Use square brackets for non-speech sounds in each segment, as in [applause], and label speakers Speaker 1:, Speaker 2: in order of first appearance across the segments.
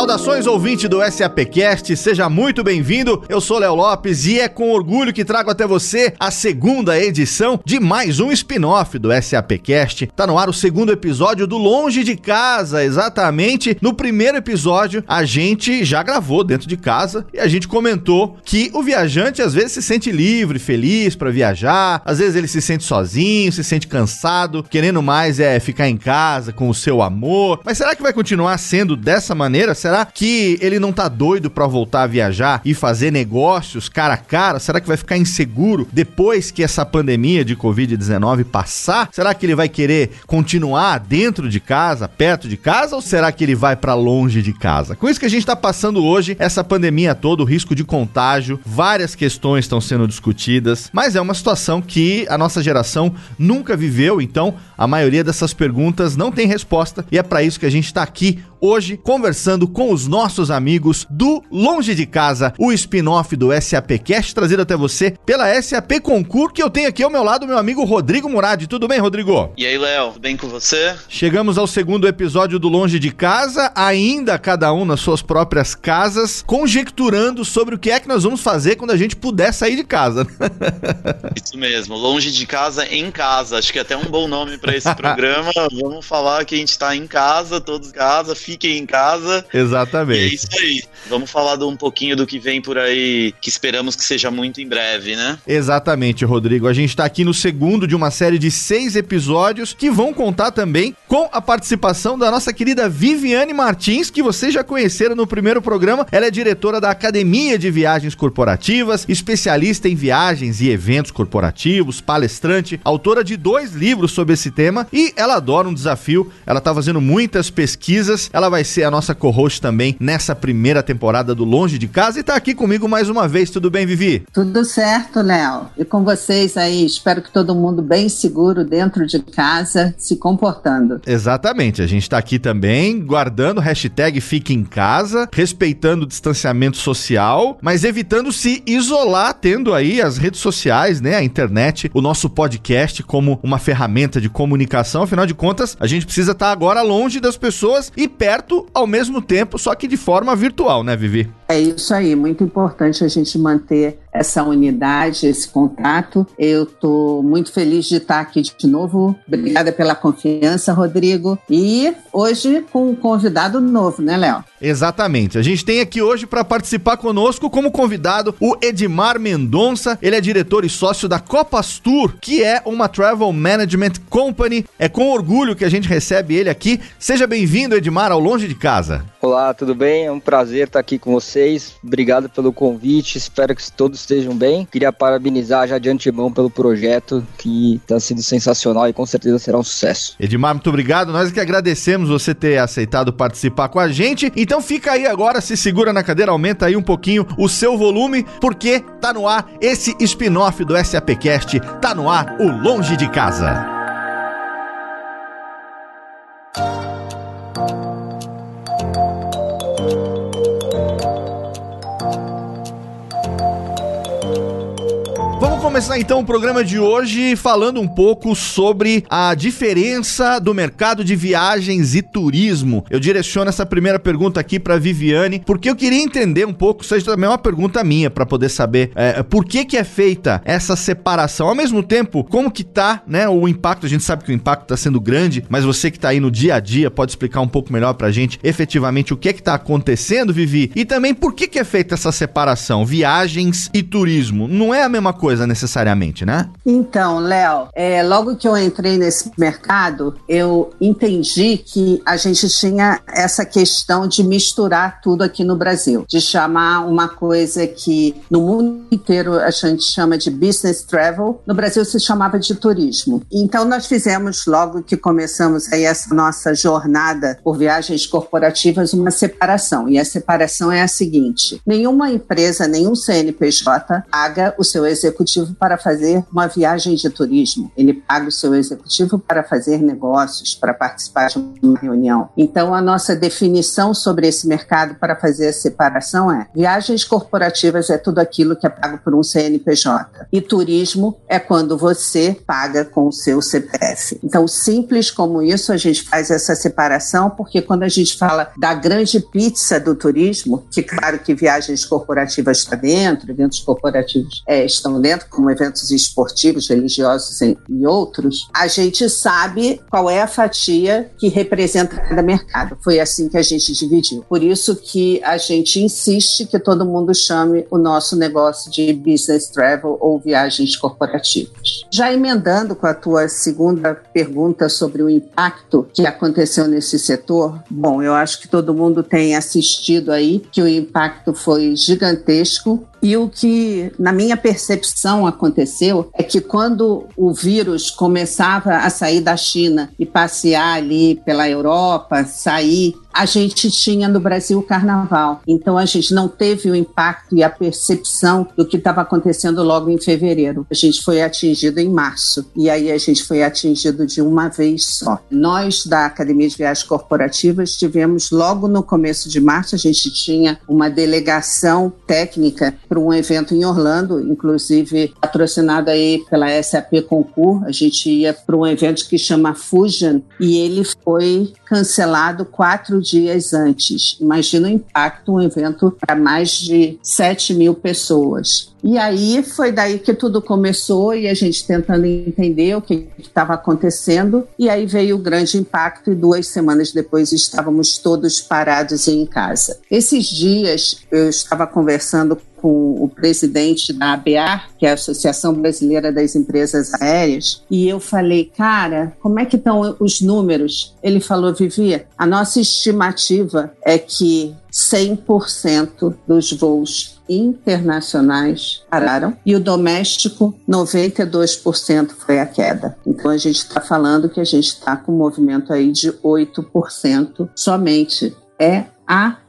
Speaker 1: Saudações ouvinte do SAPcast, seja muito bem-vindo. Eu sou Léo Lopes e é com orgulho que trago até você a segunda edição de mais um spin-off do SAPcast. Tá no ar o segundo episódio do Longe de Casa, exatamente. No primeiro episódio, a gente já gravou dentro de casa e a gente comentou que o viajante às vezes se sente livre, feliz para viajar, às vezes ele se sente sozinho, se sente cansado, querendo mais é ficar em casa com o seu amor. Mas será que vai continuar sendo dessa maneira? Será que ele não tá doido para voltar a viajar e fazer negócios cara a cara? Será que vai ficar inseguro depois que essa pandemia de Covid-19 passar? Será que ele vai querer continuar dentro de casa, perto de casa, ou será que ele vai para longe de casa? Com isso que a gente tá passando hoje, essa pandemia toda, o risco de contágio, várias questões estão sendo discutidas, mas é uma situação que a nossa geração nunca viveu, então a maioria dessas perguntas não tem resposta e é para isso que a gente está aqui hoje conversando com os nossos amigos do Longe de Casa, o spin-off do SAPcast, trazido até você pela SAP Concur, que eu tenho aqui ao meu lado meu amigo Rodrigo Murad. Tudo bem, Rodrigo?
Speaker 2: E aí, Léo, tudo bem com você?
Speaker 1: Chegamos ao segundo episódio do Longe de Casa, ainda cada um nas suas próprias casas, conjecturando sobre o que é que nós vamos fazer quando a gente puder sair de casa. [laughs]
Speaker 2: Isso mesmo, Longe de Casa em casa. Acho que é até um bom nome para esse [laughs] programa. vamos falar que a gente tá em casa, todos em casa, fiquem em casa.
Speaker 1: Exatamente.
Speaker 2: E é isso aí. Vamos falar de um pouquinho do que vem por aí, que esperamos que seja muito em breve, né?
Speaker 1: Exatamente, Rodrigo. A gente está aqui no segundo de uma série de seis episódios que vão contar também com a participação da nossa querida Viviane Martins, que vocês já conheceram no primeiro programa. Ela é diretora da Academia de Viagens Corporativas, especialista em viagens e eventos corporativos, palestrante, autora de dois livros sobre esse tema e ela adora um desafio. Ela está fazendo muitas pesquisas. Ela vai ser a nossa co-host também nessa primeira temporada do Longe de Casa e está aqui comigo mais uma vez. Tudo bem, Vivi?
Speaker 3: Tudo certo, Léo. E com vocês aí, espero que todo mundo bem seguro dentro de casa, se comportando.
Speaker 1: Exatamente. A gente está aqui também guardando hashtag Fique em Casa, respeitando o distanciamento social, mas evitando se isolar, tendo aí as redes sociais, né, a internet, o nosso podcast como uma ferramenta de comunicação. Afinal de contas, a gente precisa estar tá agora longe das pessoas e perto ao mesmo tempo, só que de forma virtual, né, Vivi?
Speaker 3: É isso aí, muito importante a gente manter essa unidade, esse contato. Eu estou muito feliz de estar aqui de novo. Obrigada pela confiança, Rodrigo. E hoje com um convidado novo, né, Léo?
Speaker 1: Exatamente. A gente tem aqui hoje para participar conosco como convidado o Edmar Mendonça. Ele é diretor e sócio da Copas Tour, que é uma travel management company. É com orgulho que a gente recebe ele aqui. Seja bem-vindo, Edmar, ao Longe de Casa.
Speaker 4: Olá, tudo bem? É um prazer estar aqui com vocês. Obrigado pelo convite. Espero que todos estejam bem. Queria parabenizar já de antemão pelo projeto, que está sendo sensacional e com certeza será um sucesso.
Speaker 1: Edmar, muito obrigado. Nós que agradecemos você ter aceitado participar com a gente. Então fica aí agora, se segura na cadeira, aumenta aí um pouquinho o seu volume, porque tá no ar esse spin-off do SAPcast, tá no ar o Longe de Casa. Começar então o programa de hoje falando um pouco sobre a diferença do mercado de viagens e turismo. Eu direciono essa primeira pergunta aqui para Viviane, porque eu queria entender um pouco, isso também uma pergunta minha para poder saber é, por que que é feita essa separação. Ao mesmo tempo, como que tá, né, o impacto, a gente sabe que o impacto está sendo grande, mas você que tá aí no dia a dia pode explicar um pouco melhor pra gente efetivamente o que é que tá acontecendo, Vivi? E também por que que é feita essa separação, viagens e turismo? Não é a mesma coisa, né? Necessariamente, né?
Speaker 3: Então, Léo, é, logo que eu entrei nesse mercado, eu entendi que a gente tinha essa questão de misturar tudo aqui no Brasil, de chamar uma coisa que no mundo inteiro a gente chama de business travel, no Brasil se chamava de turismo. Então, nós fizemos, logo que começamos aí essa nossa jornada por viagens corporativas, uma separação. E a separação é a seguinte: nenhuma empresa, nenhum CNPJ paga o seu executivo executivo para fazer uma viagem de turismo. Ele paga o seu executivo para fazer negócios, para participar de uma reunião. Então, a nossa definição sobre esse mercado para fazer a separação é: viagens corporativas é tudo aquilo que é pago por um CNPJ. E turismo é quando você paga com o seu CPF. Então, simples como isso, a gente faz essa separação, porque quando a gente fala da grande pizza do turismo, que claro que viagens corporativas está dentro, eventos corporativos é, estão dentro, como eventos esportivos, religiosos e, outros, a gente sabe qual é a fatia que representa cada mercado. Foi assim que a gente dividiu. Por isso que a gente insiste que todo mundo chame o nosso negócio de business travel ou viagens corporativas. Já emendando com a tua segunda pergunta sobre o impacto que aconteceu nesse setor, bom, eu acho que todo mundo tem assistido aí que o impacto foi gigantesco e o que, na minha percepção, aconteceu é que quando o vírus começava a sair da China e passear ali pela Europa, sair a gente tinha no Brasil o carnaval. Então a gente não teve o impacto e a percepção do que estava acontecendo logo em fevereiro. A gente foi atingido em março e aí a gente foi atingido de uma vez só. Nós da Academia de Viagens Corporativas tivemos logo no começo de março a gente tinha uma delegação técnica para um evento em Orlando, inclusive patrocinado aí pela SAP Concur. A gente ia para um evento que chama Fusion e ele foi cancelado quatro dias antes. Imagina o impacto, um evento para mais de 7 mil pessoas. E aí foi daí que tudo começou e a gente tentando entender o que estava acontecendo. E aí veio o grande impacto e duas semanas depois estávamos todos parados em casa. Esses dias eu estava conversando com o presidente da ABAR, que é a Associação Brasileira das Empresas Aéreas, e eu falei, cara, como é que estão os números? Ele falou, Vivi, a nossa estimativa é que 100% dos voos internacionais pararam e o doméstico 92% foi a queda. Então a gente está falando que a gente está com um movimento aí de 8% somente. É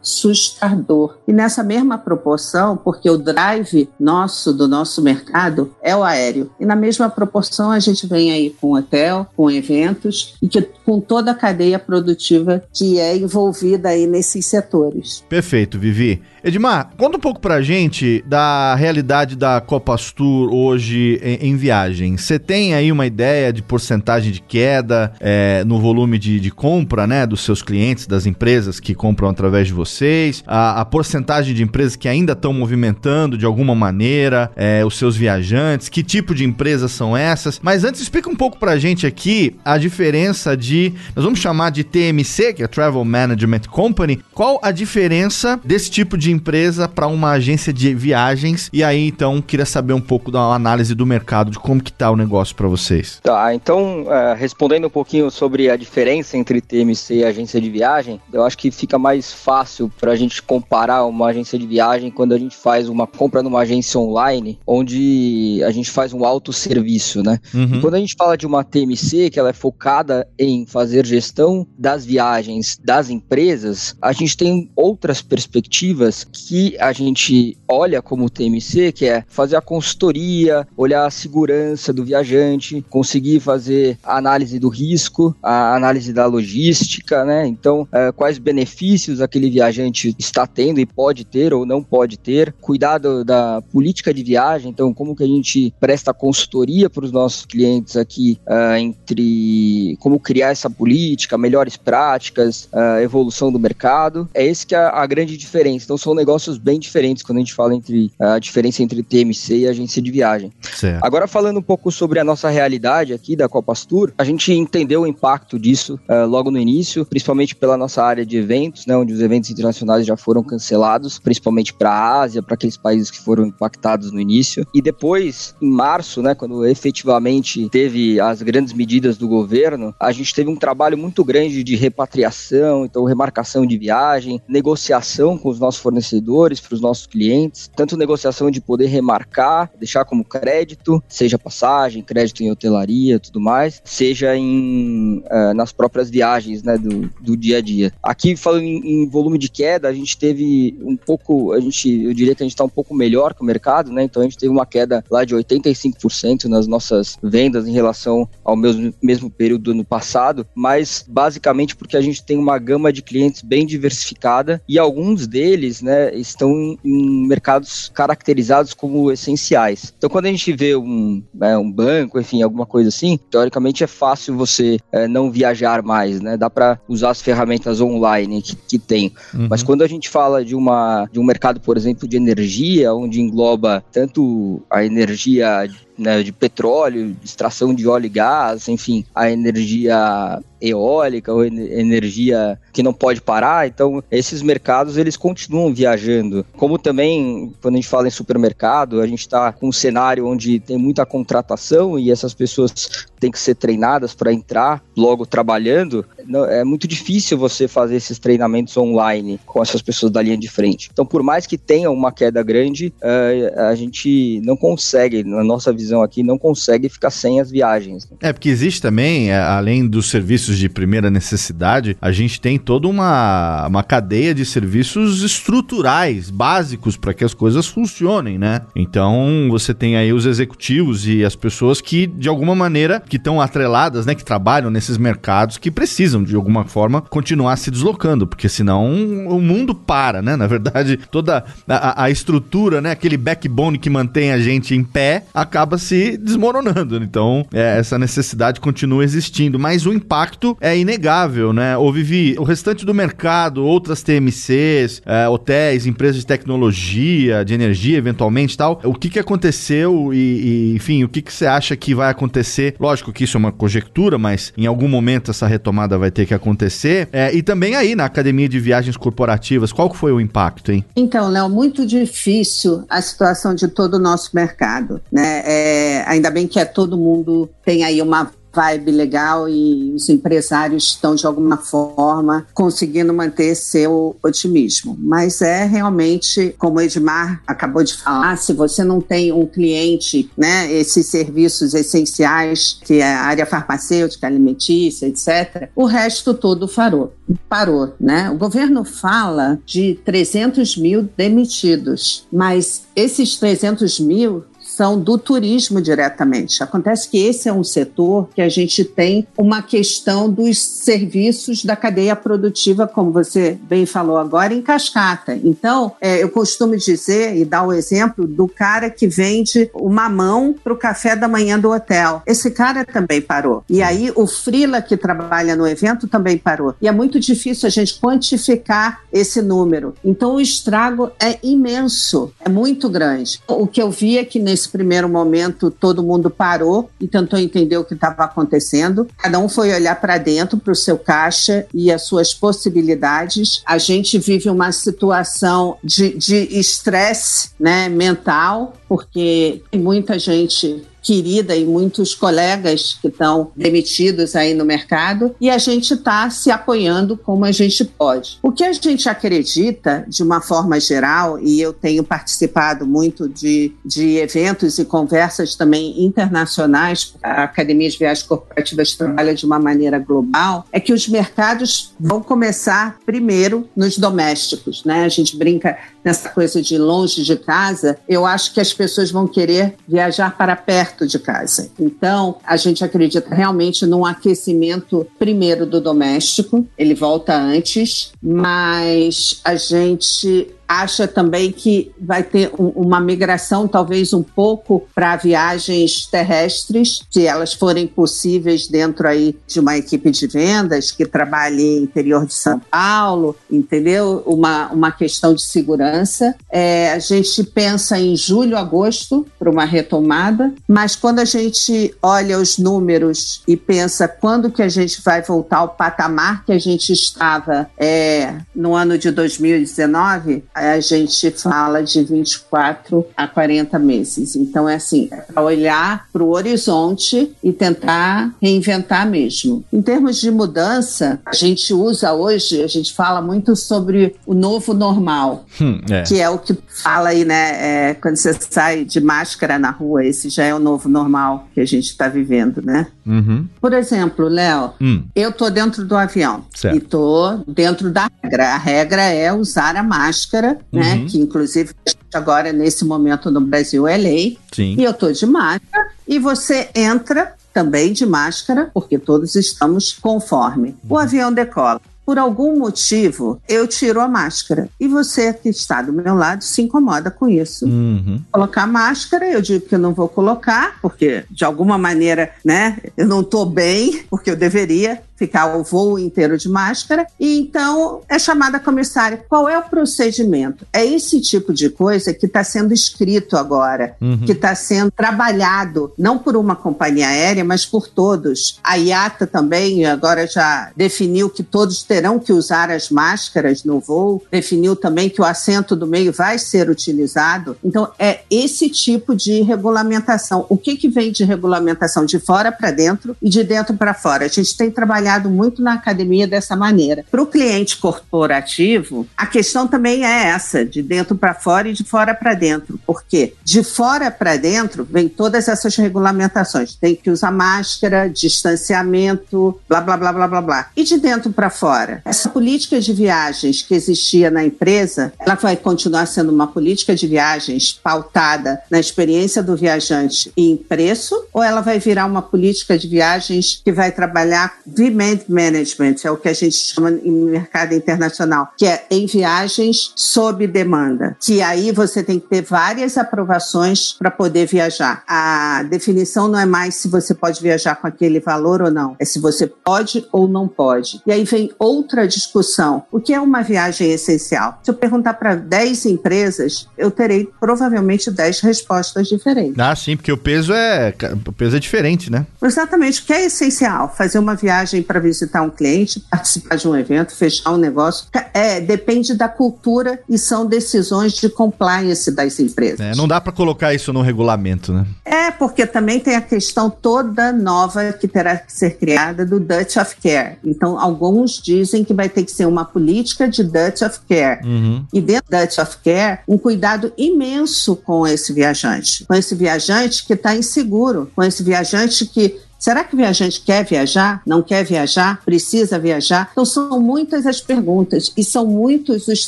Speaker 3: assustador. E nessa mesma proporção, porque o drive nosso, do nosso mercado, é o aéreo. E na mesma proporção a gente vem aí com hotel, com eventos e que, com toda a cadeia produtiva que é envolvida aí nesses setores.
Speaker 1: Perfeito, Vivi. Edmar, conta um pouco pra gente da realidade da Copastur hoje em, em viagem. Você tem aí uma ideia de porcentagem de queda é, no volume de, de compra, né, dos seus clientes, das empresas que compram através de vocês, a, a porcentagem de empresas que ainda estão movimentando de alguma maneira é, os seus viajantes, que tipo de empresas são essas. Mas antes, explica um pouco pra gente aqui a diferença de, nós vamos chamar de TMC, que é Travel Management Company, qual a diferença desse tipo de empresa para uma agência de viagens? E aí, então, queria saber um pouco da análise do mercado, de como que tá o negócio para vocês.
Speaker 4: Tá, então, uh, respondendo um pouquinho sobre a diferença entre TMC e agência de viagem, eu acho que fica mais fácil para a gente comparar uma agência de viagem quando a gente faz uma compra numa agência online, onde a gente faz um autosserviço, né? Uhum. quando a gente fala de uma TMC, que ela é focada em fazer gestão das viagens das empresas, a gente tem outras perspectivas que a gente olha como TMC, que é fazer a consultoria, olhar a segurança do viajante, conseguir fazer a análise do risco, a análise da logística, né? Então, é, quais benefícios aquele viajante está tendo e pode ter ou não pode ter, cuidado da política de viagem, então como que a gente presta consultoria para os nossos clientes aqui uh, entre como criar essa política, melhores práticas, uh, evolução do mercado, é esse que é a grande diferença. Então são negócios bem diferentes quando a gente fala entre a diferença entre TMC e agência de viagem. Certo. Agora falando um pouco sobre a nossa realidade aqui da Copastur, a gente entendeu o impacto disso uh, logo no início, principalmente pela nossa área de eventos, né, onde os eventos internacionais já foram cancelados, principalmente para a Ásia, para aqueles países que foram impactados no início. E depois, em março, né, quando efetivamente teve as grandes medidas do governo, a gente teve um trabalho muito grande de repatriação, então remarcação de viagem, negociação com os nossos fornecedores, para os nossos clientes, tanto negociação de poder remarcar, deixar como crédito, seja passagem, crédito em hotelaria, tudo mais, seja em uh, nas próprias viagens, né, do, do dia a dia. Aqui falando em, em volume de queda, a gente teve um pouco, a gente, eu diria que a gente está um pouco melhor que o mercado, né? Então a gente teve uma queda lá de 85% nas nossas vendas em relação ao mesmo, mesmo período do ano passado, mas basicamente porque a gente tem uma gama de clientes bem diversificada e alguns deles, né, estão em mercados caracterizados como essenciais. Então quando a gente vê um, né, um banco, enfim, alguma coisa assim, teoricamente é fácil você é, não viajar mais, né? Dá para usar as ferramentas online que, que tem. Uhum. Mas quando a gente fala de, uma, de um mercado, por exemplo, de energia, onde engloba tanto a energia né, de petróleo, extração de óleo e gás, enfim, a energia eólica ou energia que não pode parar. Então, esses mercados eles continuam viajando. Como também, quando a gente fala em supermercado, a gente está com um cenário onde tem muita contratação e essas pessoas têm que ser treinadas para entrar logo trabalhando. É muito difícil você fazer esses treinamentos online com essas pessoas da linha de frente. Então, por mais que tenha uma queda grande, eh, a gente não consegue, na nossa visão aqui, não consegue ficar sem as viagens.
Speaker 1: É, porque existe também, é, além dos serviços de primeira necessidade, a gente tem toda uma, uma cadeia de serviços estruturais, básicos, para que as coisas funcionem, né? Então, você tem aí os executivos e as pessoas que, de alguma maneira, que estão atreladas, né, que trabalham nesses mercados, que precisam, de alguma forma, continuar se deslocando, porque senão o mundo para, né? Na verdade, toda a, a estrutura, né, aquele backbone que mantém a gente em pé, acaba se desmoronando. Então, é, essa necessidade continua existindo, mas o impacto é inegável, né? Ô Vivi, o restante do mercado, outras TMCs, é, hotéis, empresas de tecnologia, de energia, eventualmente tal, o que que aconteceu e, e enfim, o que que você acha que vai acontecer? Lógico que isso é uma conjectura, mas em algum momento essa retomada vai ter que acontecer. É, e também aí na academia de viagens corporativas, qual que foi o impacto, hein?
Speaker 3: Então, Léo, muito difícil a situação de todo o nosso mercado, né? É, ainda bem que é todo mundo tem aí uma vibe legal e os empresários estão de alguma forma conseguindo manter seu otimismo. Mas é realmente, como o Edmar acabou de falar, se você não tem um cliente, né, esses serviços essenciais, que é a área farmacêutica, alimentícia, etc., o resto todo parou. Parou, né? O governo fala de 300 mil demitidos, mas esses 300 mil questão do turismo diretamente. Acontece que esse é um setor que a gente tem uma questão dos serviços da cadeia produtiva, como você bem falou agora, em cascata. Então, é, eu costumo dizer e dar o exemplo do cara que vende o mamão para o café da manhã do hotel. Esse cara também parou. E aí o frila que trabalha no evento também parou. E é muito difícil a gente quantificar esse número. Então o estrago é imenso, é muito grande. O que eu vi é que nesse primeiro momento todo mundo parou e tentou entender o que estava acontecendo. Cada um foi olhar para dentro, para o seu caixa e as suas possibilidades. A gente vive uma situação de estresse né, mental, porque tem muita gente querida e muitos colegas que estão demitidos aí no mercado e a gente está se apoiando como a gente pode. O que a gente acredita, de uma forma geral, e eu tenho participado muito de, de eventos e conversas também internacionais, a Academia de Viagens Corporativas trabalha de uma maneira global, é que os mercados vão começar primeiro nos domésticos, né? A gente brinca nessa coisa de longe de casa, eu acho que as pessoas vão querer viajar para perto de casa. Então, a gente acredita realmente num aquecimento primeiro do doméstico, ele volta antes, mas a gente acha também que vai ter um, uma migração, talvez um pouco para viagens terrestres, se elas forem possíveis dentro aí de uma equipe de vendas que trabalhe no interior de São Paulo, entendeu? Uma, uma questão de segurança. É, a gente pensa em julho, agosto para uma retomada, mas quando a gente olha os números e pensa quando que a gente vai voltar ao patamar que a gente estava é, no ano de 2019, a gente fala de 24 a 40 meses. Então, é assim, é para olhar para o horizonte e tentar reinventar mesmo. Em termos de mudança, a gente usa hoje, a gente fala muito sobre o novo normal, hum, é. que é o que fala aí, né? É, quando você sai de máscara na rua, esse já é o novo normal que a gente está vivendo, né?
Speaker 1: Uhum.
Speaker 3: Por exemplo, Léo,
Speaker 1: Hum.
Speaker 3: eu tô dentro do avião
Speaker 1: Certo.
Speaker 3: e tô dentro da regra. A regra é usar a máscara, né?
Speaker 1: Uhum.
Speaker 3: Que inclusive agora nesse momento no Brasil é lei.
Speaker 1: Sim.
Speaker 3: E eu tô de máscara e você entra também de máscara, porque todos estamos conforme. O avião decola. Por algum motivo, eu tiro a máscara. E você que está do meu lado se incomoda com isso
Speaker 1: Uhum.
Speaker 3: colocar máscara, eu digo que eu não vou colocar, porque de alguma maneira, né, eu não estou bem, porque eu deveria ficar o voo inteiro de máscara, e então é chamada a comissária. Qual é o procedimento? É esse tipo de coisa que está sendo escrito agora,
Speaker 1: Uhum.
Speaker 3: que está sendo trabalhado, não por uma companhia aérea, mas por todos. A IATA também agora já definiu que todos terão que usar as máscaras no voo, definiu também que o assento do meio vai ser utilizado. Então, é esse tipo de regulamentação. O que, que vem de regulamentação? De fora para dentro e de dentro para fora. A gente tem trabalhado muito na academia dessa maneira. Para o cliente corporativo, a questão também é essa, de dentro para fora e de fora para dentro. Porque de fora para dentro vem todas essas regulamentações. Tem que usar máscara, distanciamento, blá, blá, blá, blá, blá, blá. E de dentro para fora? Essa política de viagens que existia na empresa, ela vai continuar sendo uma política de viagens pautada na experiência do viajante e em preço, ou ela vai virar uma política de viagens que vai trabalhar demand management, é o que a gente chama em mercado internacional, que é em viagens sob demanda, que aí você tem que ter várias aprovações para poder viajar. A definição não é mais se você pode viajar com aquele valor ou não, é se você pode ou não pode. E aí vem outra discussão. O que é uma viagem essencial? Se eu perguntar para 10 empresas, eu terei provavelmente 10 respostas diferentes.
Speaker 1: Ah, sim, porque o peso é. O peso é diferente, né?
Speaker 3: Exatamente. O que é essencial? Fazer uma viagem para visitar um cliente, participar de um evento, fechar um negócio. É, depende da cultura e são decisões de compliance das empresas.
Speaker 1: É, não dá pra colocar isso no regulamento, né?
Speaker 3: É, porque também tem a questão toda nova que terá que ser criada do Dutch of Care. Então, alguns dizem que vai ter que ser uma política de Dutch of Care.
Speaker 1: Uhum.
Speaker 3: E dentro da Dutch of Care, um cuidado imenso com esse viajante. Com esse viajante que está inseguro, com esse viajante que Será que o viajante quer viajar? Não quer viajar? Precisa viajar? Então, são muitas as perguntas e são muitos os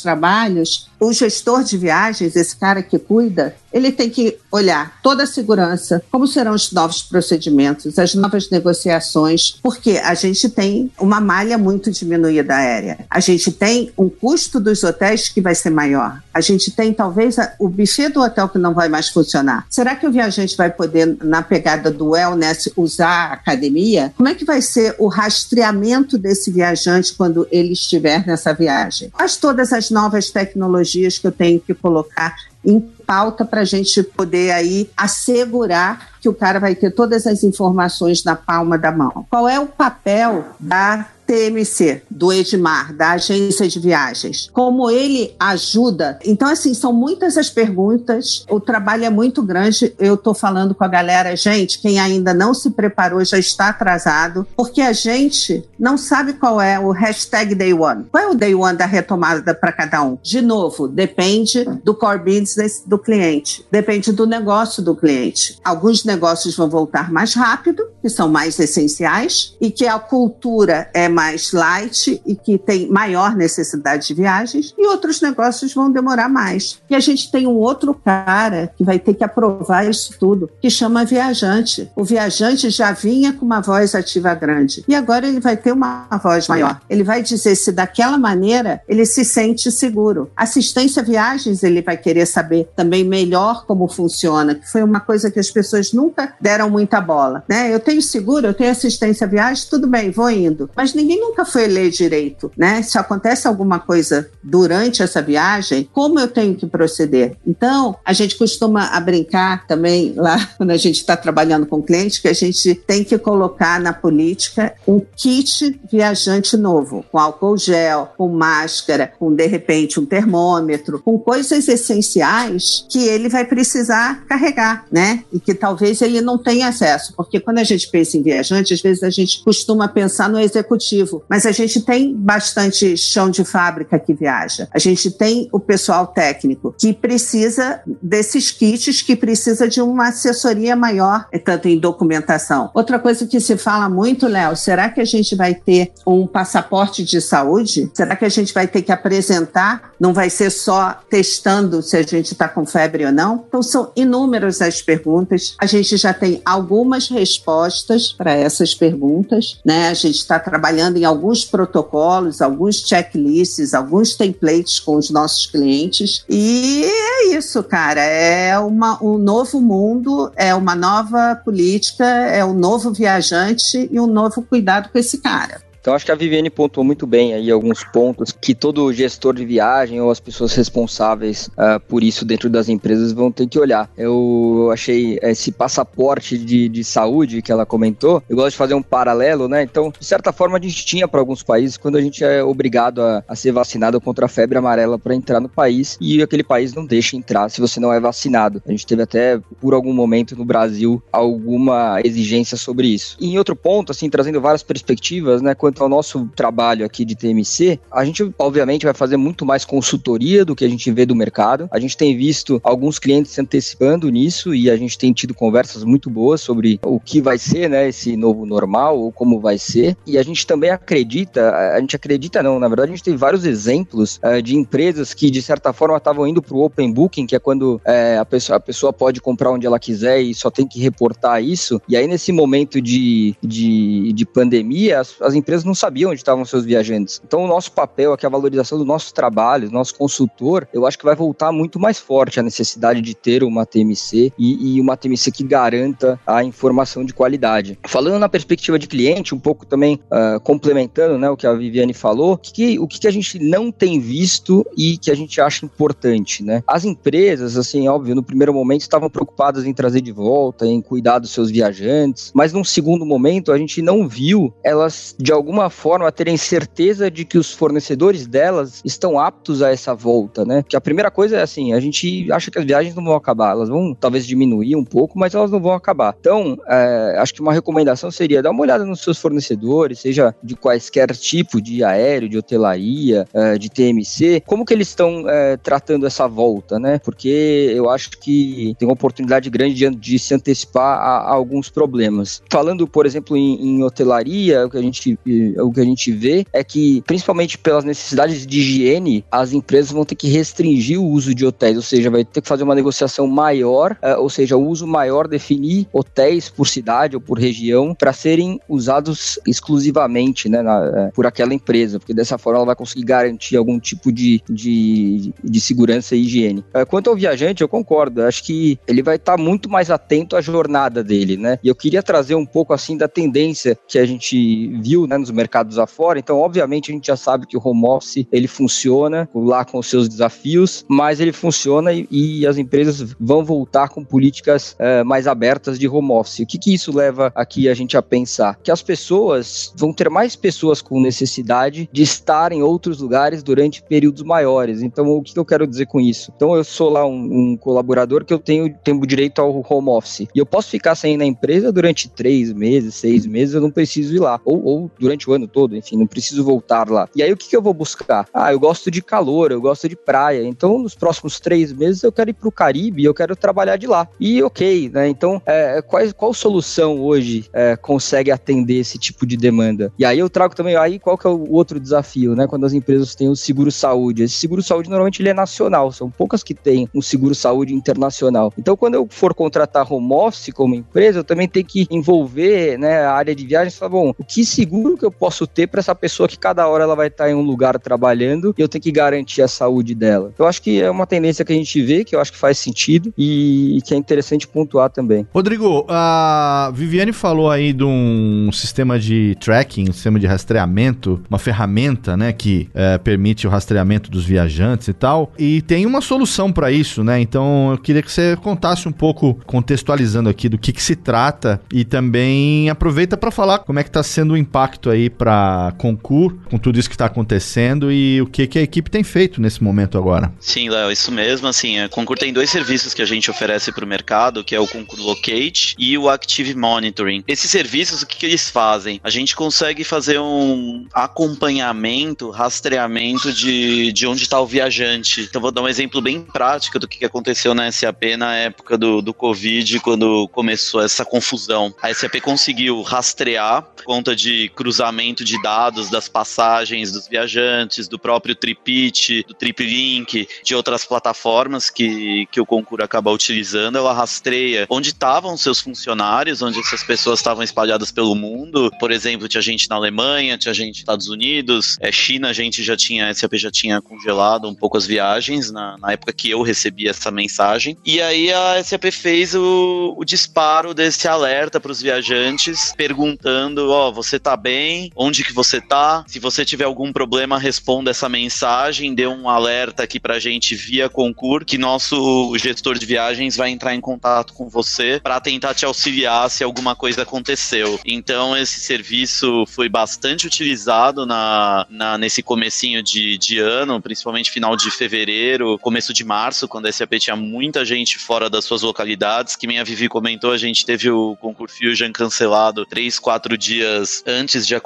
Speaker 3: trabalhos. O gestor de viagens, esse cara que cuida, ele tem que olhar toda a segurança, como serão os novos procedimentos, as novas negociações, porque a gente tem uma malha muito diminuída aérea. A gente tem um custo dos hotéis que vai ser maior. A gente tem talvez o buffet do hotel que não vai mais funcionar. Será que o viajante vai poder, na pegada do wellness, usar a academia? Como é que vai ser o rastreamento desse viajante quando ele estiver nessa viagem? Quais todas as novas tecnologias que eu tenho que colocar em pauta para a gente poder aí assegurar que o cara vai ter todas as informações na palma da mão. Qual é o papel da TMC, do Edmar, da agência de viagens. Como ele ajuda. Então, assim, são muitas as perguntas, o trabalho é muito grande. Eu estou falando com a galera, gente, quem ainda não se preparou já está atrasado, porque a gente não sabe qual é o hashtag Day One. Qual é o Day One da retomada para cada um? De novo, depende do core business do cliente, depende do negócio do cliente. Alguns negócios vão voltar mais rápido, que são mais essenciais, e que a cultura é mais light e que tem maior necessidade de viagens, e outros negócios vão demorar mais. E a gente tem um outro cara que vai ter que aprovar isso tudo, que chama viajante. O viajante já vinha com uma voz ativa grande, e agora ele vai ter uma voz maior. Ele vai dizer se daquela maneira ele se sente seguro. Assistência a viagens, ele vai querer saber também melhor como funciona, que foi uma coisa que as pessoas nunca deram muita bola. Né? Eu tenho seguro, eu tenho assistência a viagens, tudo bem, vou indo. Mas nunca foi ler direito, né? Se acontece alguma coisa durante essa viagem, como eu tenho que proceder? Então, a gente costuma a brincar também lá, [laughs] quando a gente está trabalhando com cliente, que a gente tem que colocar na política um kit viajante novo, com álcool gel, com máscara, com de repente um termômetro, com coisas essenciais que ele vai precisar carregar, né? E que talvez ele não tenha acesso, porque quando a gente pensa em viajante, às vezes a gente costuma pensar no executivo mas a gente tem bastante chão de fábrica que viaja. A gente tem o pessoal técnico que precisa desses kits, que precisa de uma assessoria maior, tanto em documentação. Outra coisa que se fala muito, Léo, será que a gente vai ter um passaporte de saúde? Será que a gente vai ter que apresentar? Não vai ser só testando se a gente está com febre ou não? Então, são inúmeras as perguntas. A gente já tem algumas respostas para essas perguntas, né? A gente está trabalhando em alguns protocolos, alguns checklists, alguns templates com os nossos clientes. E é isso, cara. É uma, um novo mundo, é uma nova política, é um novo viajante e um novo cuidado com esse cara.
Speaker 4: Então acho que a Viviane pontuou muito bem aí alguns pontos que todo gestor de viagem ou as pessoas responsáveis uh, por isso dentro das empresas vão ter que olhar. Eu achei esse passaporte de, de saúde que ela comentou, eu gosto de fazer um paralelo, né? Então, de certa forma, a gente tinha para alguns países quando a gente é obrigado a, a ser vacinado contra a febre amarela para entrar no país e aquele país não deixa entrar se você não é vacinado. A gente teve até por algum momento no Brasil alguma exigência sobre isso. E em outro ponto, assim, trazendo várias perspectivas, né? Quanto ao nosso trabalho aqui de TMC, a gente obviamente vai fazer muito mais consultoria do que a gente vê do mercado. A gente tem visto alguns clientes se antecipando nisso e a gente tem tido conversas muito boas sobre o que vai ser, né, esse novo normal ou como vai ser. E a gente também acredita, a gente acredita não, na verdade a gente tem vários exemplos uh, de empresas que de certa forma estavam indo para o Open Booking, que é quando uh, a, pessoa, a pessoa pode comprar onde ela quiser e só tem que reportar isso. E aí nesse momento de, de, de pandemia, as, as empresas não sabiam onde estavam seus viajantes. Então, o nosso papel aqui, a valorização do nosso trabalho, do nosso consultor, eu acho que vai voltar muito mais forte a necessidade de ter uma TMC e, e uma TMC que garanta a informação de qualidade. Falando na perspectiva de cliente, um pouco também uh, complementando né, o que a Viviane falou, que, o que, que a gente não tem visto e que a gente acha importante, né? As empresas, assim, óbvio, no primeiro momento estavam preocupadas em trazer de volta, em cuidar dos seus viajantes, mas num segundo momento a gente não viu elas de alguma alguma forma terem certeza de que os fornecedores delas estão aptos a essa volta, né? Que a primeira coisa é assim, a gente acha que as viagens não vão acabar, elas vão talvez diminuir um pouco, mas elas não vão acabar. Então, é, acho que uma recomendação seria dar uma olhada nos seus fornecedores, seja de quaisquer tipo de aéreo, de hotelaria, é, de TMC, como que eles estão é, tratando essa volta, né? Porque eu acho que tem uma oportunidade grande de, de se antecipar a, a, alguns problemas. Falando, por exemplo, em, em hotelaria, o que a gente o que a gente vê é que, principalmente pelas necessidades de higiene, as empresas vão ter que restringir o uso de hotéis, ou seja, vai ter que fazer uma negociação maior, uh, ou seja, o uso maior definir hotéis por cidade ou por região para serem usados exclusivamente né, na, uh, por aquela empresa, porque dessa forma ela vai conseguir garantir algum tipo de, de, de segurança e higiene. Uh, quanto ao viajante, eu concordo, acho que ele vai estar tá muito mais atento à jornada dele, né? E eu queria trazer um pouco assim da tendência que a gente viu né, nos mercados afora. Então, obviamente, a gente já sabe que o home office ele funciona lá com os seus desafios, mas ele funciona e, e as empresas vão voltar com políticas é, mais abertas de home office. O que, que isso leva aqui a gente a pensar? Que as pessoas vão ter mais pessoas com necessidade de estar em outros lugares durante períodos maiores. Então, o que eu quero dizer com isso? Então, eu sou lá um, um colaborador que eu tenho, tenho direito ao home office e eu posso ficar sem ir na empresa durante três meses, seis meses, eu não preciso ir lá. Ou, ou durante durante o ano todo, enfim, não preciso voltar lá. E aí o que, que eu vou buscar? Ah, eu gosto de calor, eu gosto de praia, então nos próximos três meses eu quero ir para o Caribe, eu quero trabalhar de lá. E ok, né? Então, é, qual, qual solução hoje é, consegue atender esse tipo de demanda? E aí eu trago também, aí qual que é o outro desafio, né? Quando as empresas têm o seguro-saúde. Esse seguro-saúde normalmente ele é nacional, são poucas que têm um seguro-saúde internacional. Então, quando eu for contratar home office como empresa, eu também tenho que envolver né, a área de viagens e falar, bom, o que seguro que eu posso ter para essa pessoa que cada hora ela vai estar em um lugar trabalhando e eu tenho que garantir a saúde dela. Eu acho que é uma tendência que a gente vê, que eu acho que faz sentido e, que é interessante pontuar também.
Speaker 1: Rodrigo, a Viviane falou aí de um sistema de tracking, um sistema de rastreamento, uma ferramenta, né, que é, permite o rastreamento dos viajantes e tal. E tem uma solução para isso, né? Então eu queria que você contasse um pouco, contextualizando aqui do que, que se trata e também aproveita para falar como é que está sendo o impacto aí para concurso, com tudo isso que está acontecendo e o que, que a equipe tem feito nesse momento agora.
Speaker 2: Sim, Léo, isso mesmo. Assim, a Concur tem dois serviços que a gente oferece para o mercado, que é o Concur Locate e o Active Monitoring. Esses serviços, o que, que eles fazem? A gente consegue fazer um acompanhamento, rastreamento de, de onde está o viajante. Então, vou dar um exemplo bem prático do que aconteceu na SAP na época do, do Covid, quando começou essa confusão. A SAP conseguiu rastrear por conta de cruzamento de dados das passagens dos viajantes, do próprio TripIt, do TripLink, de outras plataformas que, que o Concur acaba utilizando. Ela rastreia onde estavam seus funcionários, onde essas pessoas estavam espalhadas pelo mundo. Por exemplo, tinha gente na Alemanha, tinha gente nos Estados Unidos, é, China, a gente já tinha, a SAP já tinha congelado um pouco as viagens na, na época que eu recebi essa mensagem. E aí a SAP fez o, o disparo desse alerta para os viajantes, perguntando: ó, oh, você tá bem? Onde que você tá? Se você tiver algum problema, responda essa mensagem, dê um alerta aqui pra gente via concurso, que nosso gestor de viagens vai entrar em contato com você para tentar te auxiliar se alguma coisa aconteceu. Então esse serviço foi bastante utilizado na, na nesse comecinho de, de ano, principalmente final de fevereiro, começo de março, quando a SAP tinha muita gente fora das suas localidades, que minha Vivi comentou, a gente teve o concurso Fusion cancelado três, quatro dias antes de acontecer.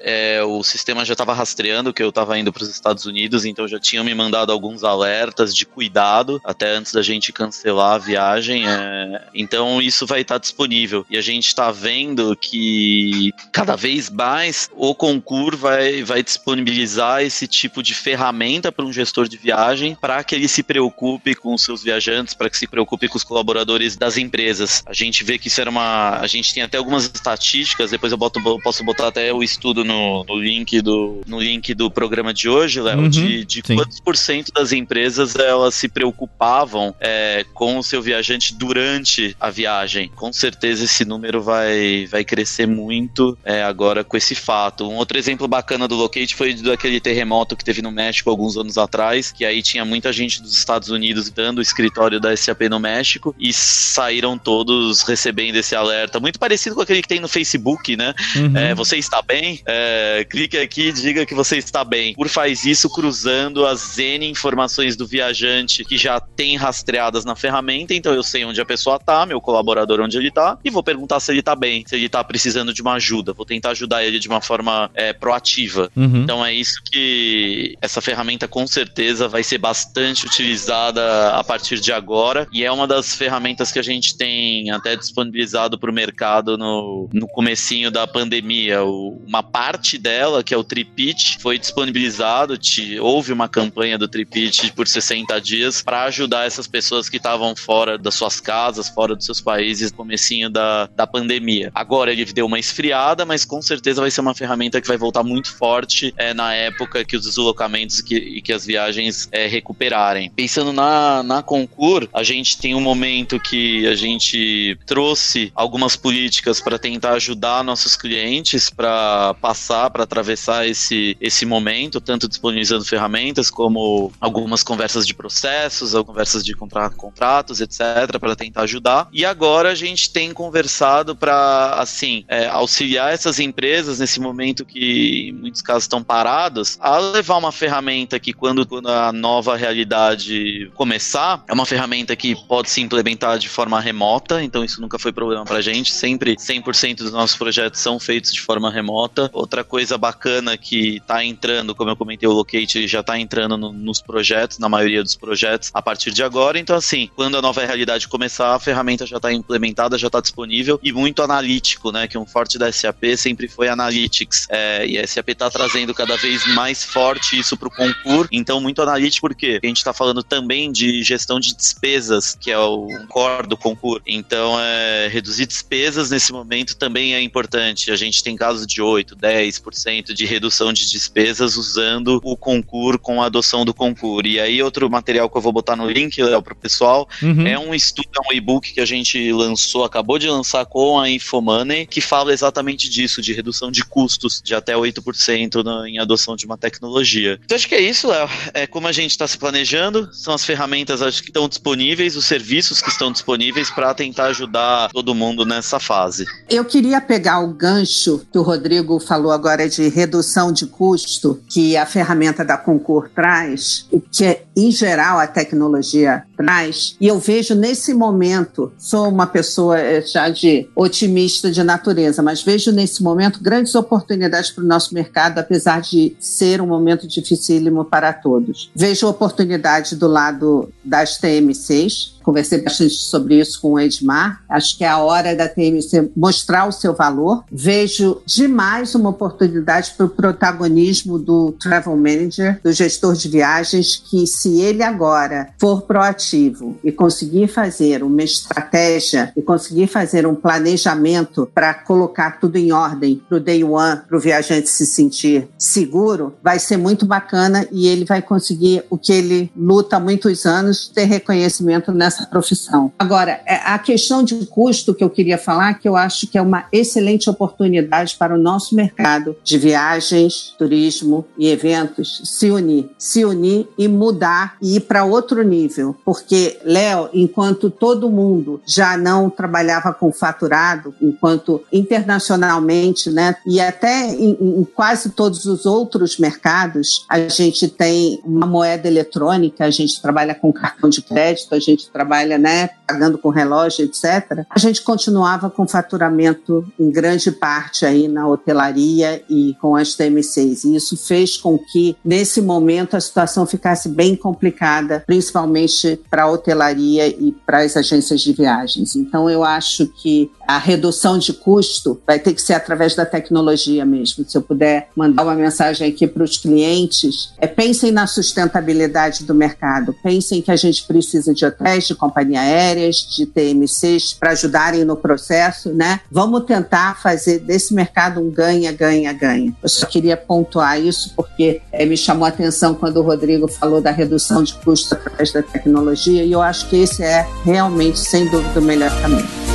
Speaker 2: É, o sistema já estava rastreando que eu estava indo para os Estados Unidos, então já tinham me mandado alguns alertas de cuidado até antes da gente cancelar a viagem. É, então isso vai estar tá disponível. E a gente está vendo que cada vez mais o concurso vai, vai disponibilizar esse tipo de ferramenta para um gestor de viagem para que ele se preocupe com os seus viajantes, para que se preocupe com os colaboradores das empresas. A gente vê que isso era uma. A gente tem até algumas estatísticas, depois eu boto, posso botar até o estudo no, no link, do, no link do programa de hoje, Léo, uhum, de, de quantos por cento das empresas elas se preocupavam é, com o seu viajante durante a viagem. Com certeza esse número vai, vai crescer muito é, agora com esse fato. Um outro exemplo bacana do Locate foi daquele terremoto que teve no México alguns anos atrás, que aí tinha muita gente dos Estados Unidos dando o escritório da SAP no México e saíram todos recebendo esse alerta. Muito parecido com aquele que tem no Facebook, né? Uhum. É, você está bem? É, clique aqui e diga que você está bem. Por faz isso cruzando as N informações do viajante que já tem rastreadas na ferramenta, então eu sei onde a pessoa está, meu colaborador onde ele está, e vou perguntar se ele está bem, se ele está precisando de uma ajuda. Vou tentar ajudar ele de uma forma é, proativa. Uhum. Então é isso que essa ferramenta com certeza vai ser bastante utilizada a partir de agora e é uma das ferramentas que a gente tem até disponibilizado para o mercado no, no comecinho da pandemia. O, uma parte dela, que é o Tripit, foi disponibilizado, te, houve uma campanha do Tripit por 60 dias para ajudar essas pessoas que estavam fora das suas casas, fora dos seus países no comecinho da, da pandemia. Agora ele deu uma esfriada, mas com certeza vai ser uma ferramenta que vai voltar muito forte é, na época que os deslocamentos e que, que as viagens é, recuperarem. Pensando na, na Concur, a gente tem um momento que a gente trouxe algumas políticas para tentar ajudar nossos clientes para passar, para atravessar esse, esse momento, tanto disponibilizando ferramentas como algumas conversas de processos, conversas de contrato, contratos, etc., para tentar ajudar. E agora a gente tem conversado para, assim, é, auxiliar essas empresas nesse momento que em muitos casos estão parados, a levar uma ferramenta que quando, quando a nova realidade começar, é uma ferramenta que pode se implementar de forma remota, então isso nunca foi problema pra gente, sempre 100% dos nossos projetos são feitos de forma remota. Outra coisa bacana que está entrando, como eu comentei, o Locate já está entrando no, nos projetos, na maioria dos projetos, a partir de agora. Então, assim, quando a nova realidade começar, a ferramenta já está implementada, já está disponível e muito analítico, né? Que um forte da SAP sempre foi Analytics. É, e a SAP está trazendo cada vez mais forte isso para o concurso. Então, muito analítico, porque a gente está falando também de gestão de despesas, que é o core do concurso. Então, é, reduzir despesas nesse momento também é importante. A gente tem casos de 8, 10% de redução de despesas usando o concurso com a adoção do concurso. E aí, outro material que eu vou botar no link, Léo, para o pessoal, uhum. é um estudo, é um e-book que a gente lançou, acabou de lançar com a Infomoney, que fala exatamente disso, de redução de custos de até 8% na, em adoção de uma tecnologia. Então, acho que é isso, Léo. É como a gente está se planejando, são as ferramentas acho que estão disponíveis, os serviços que estão disponíveis para tentar ajudar todo mundo nessa fase.
Speaker 3: Eu queria pegar o gancho que o Rodrigo falou agora de redução de custo que a ferramenta da Concur traz, que em geral a tecnologia traz, e eu vejo nesse momento, sou uma pessoa eh, já de otimista de natureza, mas vejo nesse momento grandes oportunidades para o nosso mercado, apesar de ser um momento dificílimo para todos. Vejo oportunidade do lado das TMCs, conversei bastante sobre isso com o Edmar. Acho que é a hora da TMC mostrar o seu valor. Vejo demais uma oportunidade para o protagonismo do travel manager, do gestor de viagens, que se ele agora for proativo e conseguir fazer uma estratégia e conseguir fazer um planejamento para colocar tudo em ordem para o day one, para o viajante se sentir seguro, vai ser muito bacana e ele vai conseguir o que ele luta há muitos anos, ter reconhecimento nessa essa profissão. Agora, é, a questão de custo que eu queria falar, que eu acho que é uma excelente oportunidade para o nosso mercado de viagens, turismo e eventos se unir, se unir e mudar e ir para outro nível, porque Léo, enquanto todo mundo já não trabalhava com faturado, enquanto internacionalmente, né, e até em, em quase todos os outros mercados, a gente tem uma moeda eletrônica, a gente trabalha com cartão de crédito, a gente trabalha, né, pagando com relógio, etc., a gente continuava com faturamento em grande parte aí na hotelaria e com as TMCs. E isso fez com que, nesse momento, a situação ficasse bem complicada, principalmente para a hotelaria e para as agências de viagens. Então, eu acho que a redução de custo vai ter que ser através da tecnologia mesmo. Se eu puder mandar uma mensagem aqui para os clientes, é pensem na sustentabilidade do mercado, pensem que a gente precisa de hotéis, de companhia aéreas, de TMCs para ajudarem no processo, né? Vamos tentar fazer desse mercado um ganha, ganha, ganha. Eu só queria pontuar isso porque é, me chamou a atenção quando o Rodrigo falou da redução de custo através da tecnologia e eu acho que esse é realmente, sem dúvida, o melhor caminho.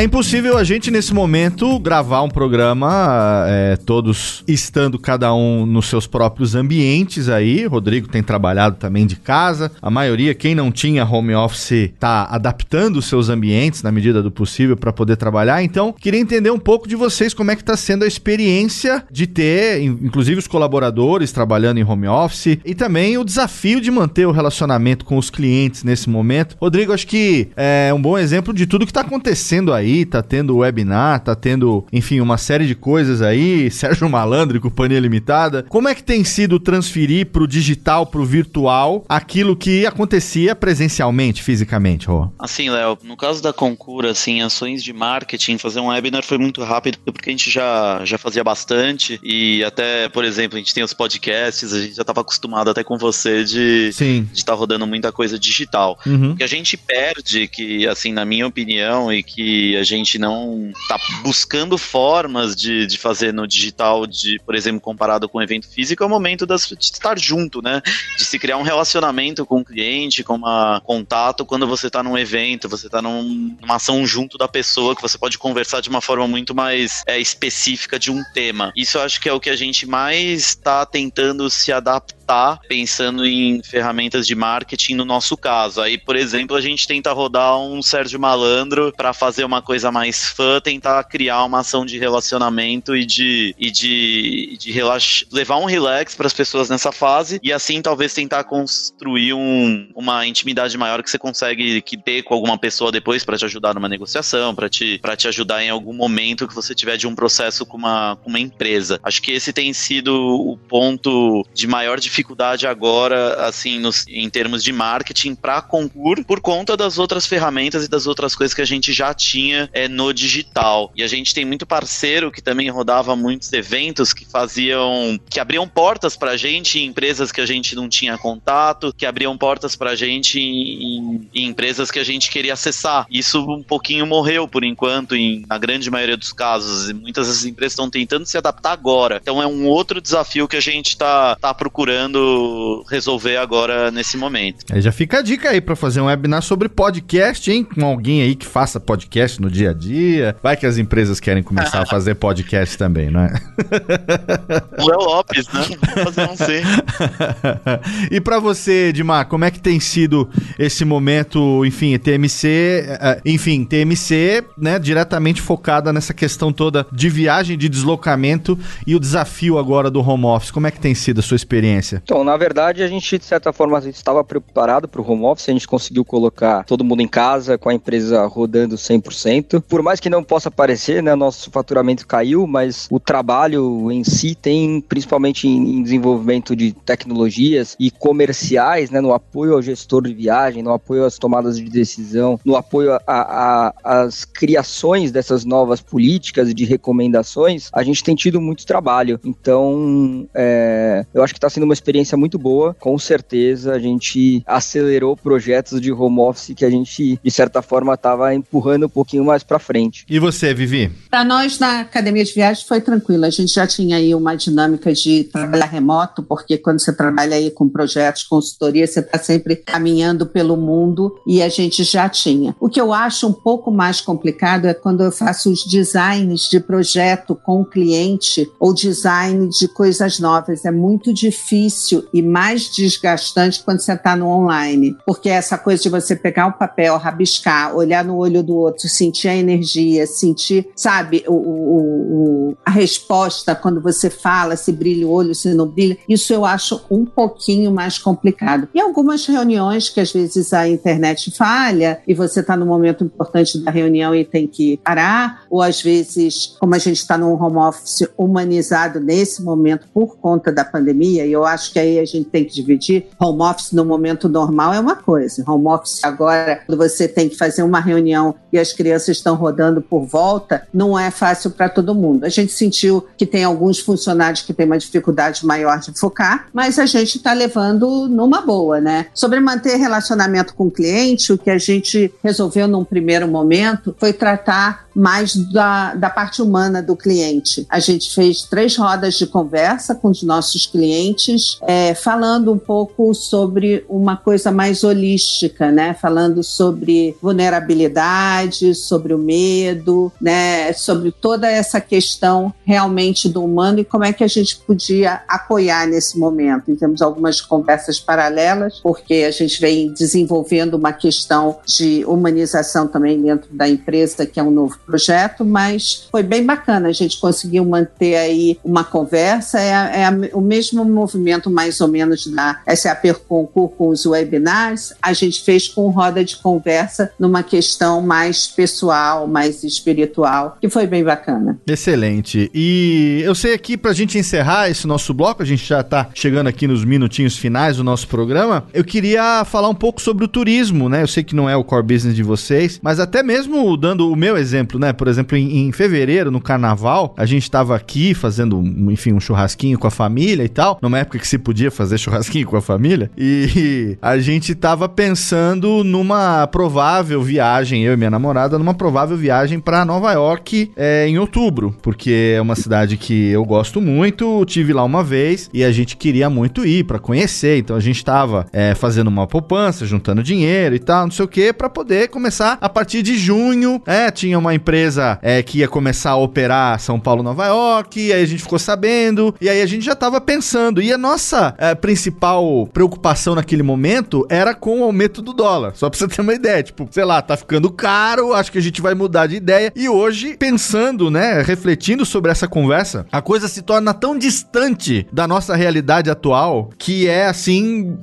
Speaker 1: É impossível a gente, nesse momento, gravar um programa, é, todos estando cada um nos seus próprios ambientes aí. Rodrigo tem trabalhado também de casa. A maioria, quem não tinha home office, está adaptando os seus ambientes na medida do possível para poder trabalhar. Então, queria entender um pouco de vocês como é que está sendo a experiência de ter, inclusive, os colaboradores trabalhando em home office e também o desafio de manter o relacionamento com os clientes nesse momento. Rodrigo, acho que é um bom exemplo de tudo que está acontecendo aí aí, tá tendo webinar, tá tendo, enfim, uma série de coisas aí, [laughs] Sérgio Malandro e Companhia Limitada. Como é que tem sido transferir pro digital, pro virtual, aquilo que acontecia presencialmente, fisicamente, Rô?
Speaker 2: Assim, Léo, no caso da Concura, assim, ações de marketing, fazer um webinar foi muito rápido, porque a gente já, já fazia bastante e até, por exemplo, a gente tem os podcasts, a gente já estava acostumado até com você de estar tá rodando muita coisa digital. Uhum. O que a gente perde, que, assim, na minha opinião, e que a gente não tá buscando formas de, de fazer no digital, de, por exemplo, comparado com o evento físico, é o momento das, de estar junto, né? De se criar um relacionamento com o cliente, com um contato quando você está num evento, você está num, numa ação junto da pessoa, que você pode conversar de uma forma muito mais é, específica de um tema. Isso eu acho que é o que a gente mais está tentando se adaptar tá pensando em ferramentas de marketing no nosso caso. Aí, por exemplo, a gente tenta rodar um Sérgio Malandro para fazer uma coisa mais fã, tentar criar uma ação de relacionamento e de, e de, de relax, levar um relax para as pessoas nessa fase e assim talvez tentar construir um, uma intimidade maior que você consegue que ter com alguma pessoa depois para te ajudar numa negociação, para te, te ajudar em algum momento que você tiver de um processo com uma, com uma empresa. Acho que esse tem sido o ponto de maior dificuldade dificuldade agora, assim, nos, em termos de marketing para concurso, por conta das outras ferramentas e das outras coisas que a gente já tinha é, no digital. E a gente tem muito parceiro que também rodava muitos eventos que faziam, que abriam portas para a gente em empresas que a gente não tinha contato, que abriam portas para a gente em, em, empresas que a gente queria acessar. Isso um pouquinho morreu por enquanto, em, na grande maioria dos casos. E muitas das empresas estão tentando se adaptar agora. Então é um outro desafio que a gente está tá procurando tentando resolver agora nesse momento.
Speaker 1: Aí já fica a dica aí para fazer um webinar sobre podcast, hein? Com alguém aí que faça podcast no dia a dia. Vai que as empresas querem começar a [laughs] fazer podcast também, não é?
Speaker 2: O Léo Lopes, né? Fazer um sim. [laughs]
Speaker 1: e para você, Edmar, como é que tem sido esse momento, enfim, TMC, eh, enfim, TMC, né, diretamente focada nessa questão toda de viagem, de deslocamento e o desafio agora do home office. Como é que tem sido a sua experiência?
Speaker 4: Então, na verdade, a gente, de certa forma, estava preparado para o home office, a gente conseguiu colocar todo mundo em casa, com a empresa rodando 100%. Por mais que não possa parecer, né, nosso faturamento caiu, mas o trabalho em si tem, principalmente em desenvolvimento de tecnologias e comerciais, né, no apoio ao gestor de viagem, no apoio às tomadas de decisão, no apoio às criações dessas novas políticas e de recomendações, a gente tem tido muito trabalho. Então, é, eu acho que está sendo uma experiência muito boa. Com certeza, a gente acelerou projetos de home office que a gente, de certa forma, estava empurrando um pouquinho mais para frente.
Speaker 1: E você, Vivi?
Speaker 3: Para nós, na Academia de Viagem, foi tranquilo. A gente já tinha aí uma dinâmica de trabalhar remoto, porque quando você trabalha aí com projetos, consultoria, você está sempre caminhando pelo mundo e a gente já tinha. O que eu acho um pouco mais complicado é quando eu faço os designs de projeto com o cliente ou design de coisas novas. É muito difícil e mais desgastante quando você está no online, porque essa coisa de você pegar o papel, rabiscar, olhar no olho do outro, sentir a energia, sentir, sabe, o, o, o a resposta quando você fala, se brilha o olho, se não brilha, isso eu acho um pouquinho mais complicado. E algumas reuniões que às vezes a internet falha e você está no momento importante da reunião e tem que parar, ou às vezes, como a gente está num home office humanizado nesse momento por conta da pandemia, e eu acho que aí a gente tem que dividir home office no momento normal é uma coisa, home office agora, quando você tem que fazer uma reunião e as crianças estão rodando por volta, não é fácil para todo mundo. A gente sentiu que tem alguns funcionários que têm uma dificuldade maior de focar, mas a gente está levando numa boa, né? Sobre manter relacionamento com o cliente, o que a gente resolveu num primeiro momento foi tratar mais da, da parte humana do cliente. A gente fez três rodas de conversa com os nossos clientes, é, falando um pouco sobre uma coisa mais holística, né? Falando sobre vulnerabilidade, sobre o medo, né? Sobre toda essa questão realmente do humano e como é que a gente podia apoiar nesse momento. E temos algumas conversas paralelas, porque a gente vem desenvolvendo uma questão de humanização também dentro da empresa, que é um novo projeto, mas foi bem bacana. A gente conseguiu manter aí uma conversa. É, é o mesmo movimento, mais ou menos, da SAP Concur com os webinars. A gente fez com roda de conversa numa questão mais pessoal, mais espiritual, que foi bem bacana.
Speaker 1: Excelente. E eu sei aqui, para a gente encerrar esse nosso bloco, a gente já está chegando aqui nos minutinhos finais do nosso programa, eu queria falar um pouco sobre o turismo, né? Eu sei que não é o core business de vocês, mas até mesmo dando o meu exemplo, né? Por exemplo, em, em fevereiro, no carnaval, a gente estava aqui fazendo, enfim, um churrasquinho com a família e tal, numa época que se podia fazer churrasquinho com a família, e a gente estava pensando numa provável viagem, eu e minha namorada, numa provável viagem para Nova York é, em outubro, porque é uma cidade que eu gosto muito, tive lá uma vez e a gente queria muito ir para conhecer, então a gente estava é, fazendo uma poupança, juntando dinheiro e tal, não sei o que, para poder começar a partir de junho. É, tinha uma empresa é, que ia começar a operar São Paulo, Nova York, aí a gente ficou sabendo, e aí a gente já estava pensando. E a nossa é, principal preocupação naquele momento era com o aumento do dólar, só pra você ter uma ideia. Tipo, sei lá, tá ficando caro, acho que a gente vai mudar de ideia. E hoje, pensando, né, refletindo sobre essa conversa, a coisa se torna tão distante da nossa realidade atual que é assim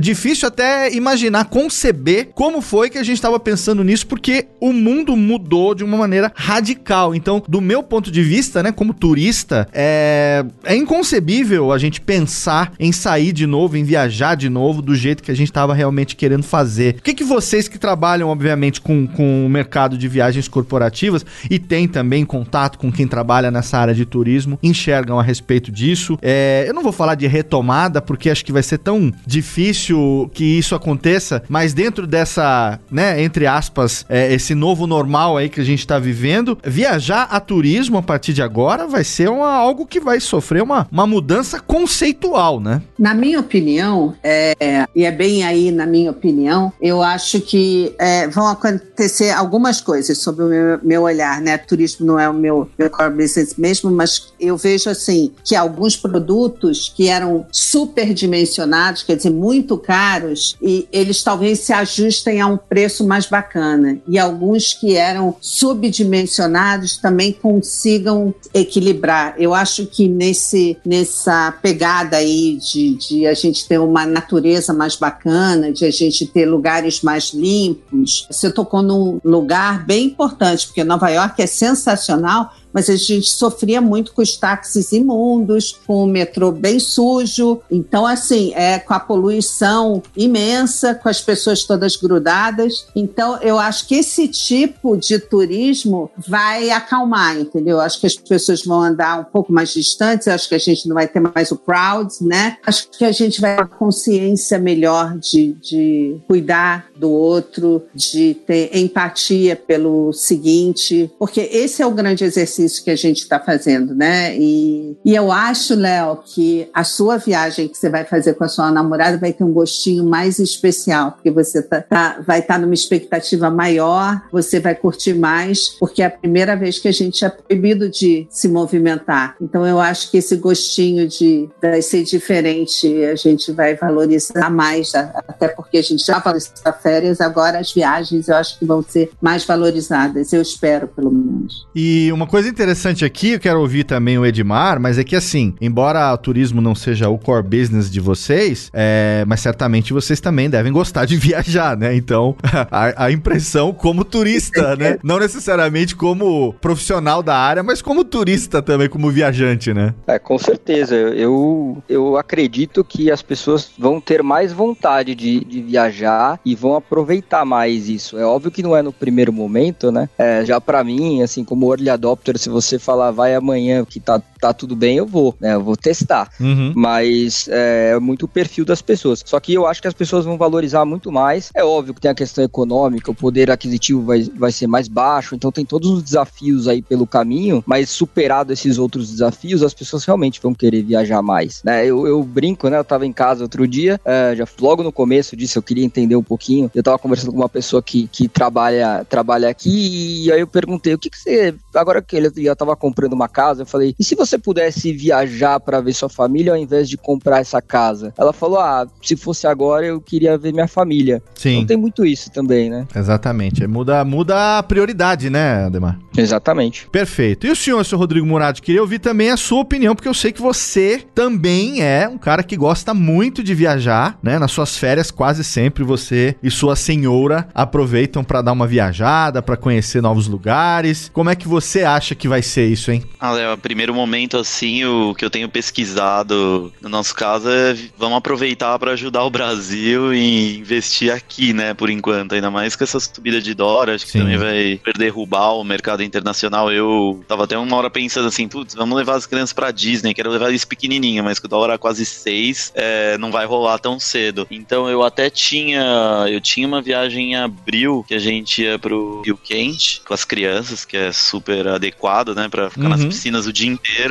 Speaker 1: difícil até imaginar, conceber como foi que a gente estava pensando nisso, porque o mundo mudou de uma maneira radical. Então, do meu ponto de vista, né, como turista, é, é inconcebível a gente pensar em sair de novo, em viajar de novo do jeito que a gente estava realmente querendo fazer. O que, que vocês que trabalham, obviamente, com, com o mercado de viagens corporativas e tem também contato com quem trabalha nessa área de turismo, enxergam a respeito disso? É, eu não vou falar de retomada, porque acho que vai ser tão difícil que isso aconteça, mas dentro dessa, né, entre aspas, é, esse novo normal aí que a gente está vivendo, viajar a turismo a partir de agora vai ser uma, algo que vai sofrer uma, uma mudança conceitual né?
Speaker 3: Na minha opinião, é, e é bem aí na minha opinião, eu acho que é, vão acontecer algumas coisas sobre o meu, meu, olhar, né? Turismo não é o meu, meu core business mesmo, mas eu vejo assim que alguns produtos que eram superdimensionados, quer dizer, muito caros, e eles talvez se ajustem a um preço mais bacana. E alguns que eram subdimensionados também consigam equilibrar. Eu acho que nesse, nessa pegada aí de, de a gente ter uma natureza mais bacana, de a gente ter lugares mais limpos, você tocou num lugar bem importante, porque Nova York é sensacional, mas a gente sofria muito com os táxis imundos, com o metrô bem sujo. Então, assim, é com a poluição imensa, com as pessoas todas grudadas. Então, eu acho que esse tipo de turismo vai acalmar, entendeu? Acho que as pessoas vão andar um pouco mais distantes, acho que a gente não vai ter mais o crowd, né? Acho que a gente vai ter consciência melhor de, de cuidar do outro, de ter empatia pelo seguinte, porque esse é o grande exercício exercício que a gente está fazendo, né? E, e eu acho, Léo, que a sua viagem que você vai fazer com a sua namorada vai ter um gostinho mais especial, porque você tá, tá vai estar tá numa expectativa maior, você vai curtir mais, porque é a primeira vez que a gente é proibido de se movimentar. Então eu acho que esse gostinho de, de ser diferente a gente vai valorizar mais, até porque a gente já valorizou férias, agora as viagens eu acho que vão ser mais valorizadas, eu espero pelo menos.
Speaker 1: E uma coisa coisa interessante aqui, eu quero ouvir também o Edmar, mas é que assim, embora o turismo não seja o core business de vocês, é, mas certamente vocês também devem gostar de [laughs] viajar, né? Então, a, a impressão como turista, [laughs] né? Não necessariamente como profissional da área, mas como turista também, como viajante, né?
Speaker 4: É, com certeza. Eu, eu acredito que as pessoas vão ter mais vontade de, de viajar e vão aproveitar mais isso. É óbvio que não é no primeiro momento, né? É, já para mim, assim, como early adopter se você falar vai amanhã que tá, tá tudo bem, eu vou, né? Eu vou testar. Uhum. Mas é, é muito o perfil das pessoas. Só que eu acho que as pessoas vão valorizar muito mais. É óbvio que tem a questão econômica, o poder aquisitivo vai, vai ser mais baixo, então tem todos os desafios aí pelo caminho, mas superado esses outros desafios, as pessoas realmente vão querer viajar mais, né? Eu, eu brinco, né? Eu tava em casa outro dia, é, já logo no começo disso eu queria entender um pouquinho. Eu tava conversando com uma pessoa que, que trabalha, trabalha aqui e aí eu perguntei, o que que você, agora que ele já estava comprando uma casa, eu falei, e se você pudesse viajar para ver sua família ao invés de comprar essa casa? Ela falou, ah, se fosse agora eu queria ver minha família.
Speaker 1: Sim.
Speaker 4: Então tem muito isso também, né?
Speaker 1: Exatamente. Muda, muda a prioridade, né, Ademar?
Speaker 4: Exatamente.
Speaker 1: Perfeito. E o senhor, senhor Rodrigo Murado, queria ouvir também a sua opinião, porque eu sei que você também é um cara que gosta muito de viajar, né? Nas suas férias, quase sempre você e sua senhora aproveitam para dar uma viajada, para conhecer novos lugares. Como é que você acha que vai ser isso, hein?
Speaker 2: Ah, Léo, primeiro momento, assim, o que eu tenho pesquisado no nosso caso é vamos aproveitar para ajudar o Brasil e investir aqui, né, por enquanto. Ainda mais com essa subida de dólar, acho que Sim. também vai derrubar o mercado internacional. Eu tava até uma hora pensando assim, putz, vamos levar as crianças pra Disney, quero levar eles pequenininho, mas com o dólar a quase 6, é, não vai rolar tão cedo. Então eu até tinha, eu tinha uma viagem em abril que a gente ia pro Rio Quente com as crianças, que é super adequado né, para ficar uhum. nas piscinas o dia inteiro.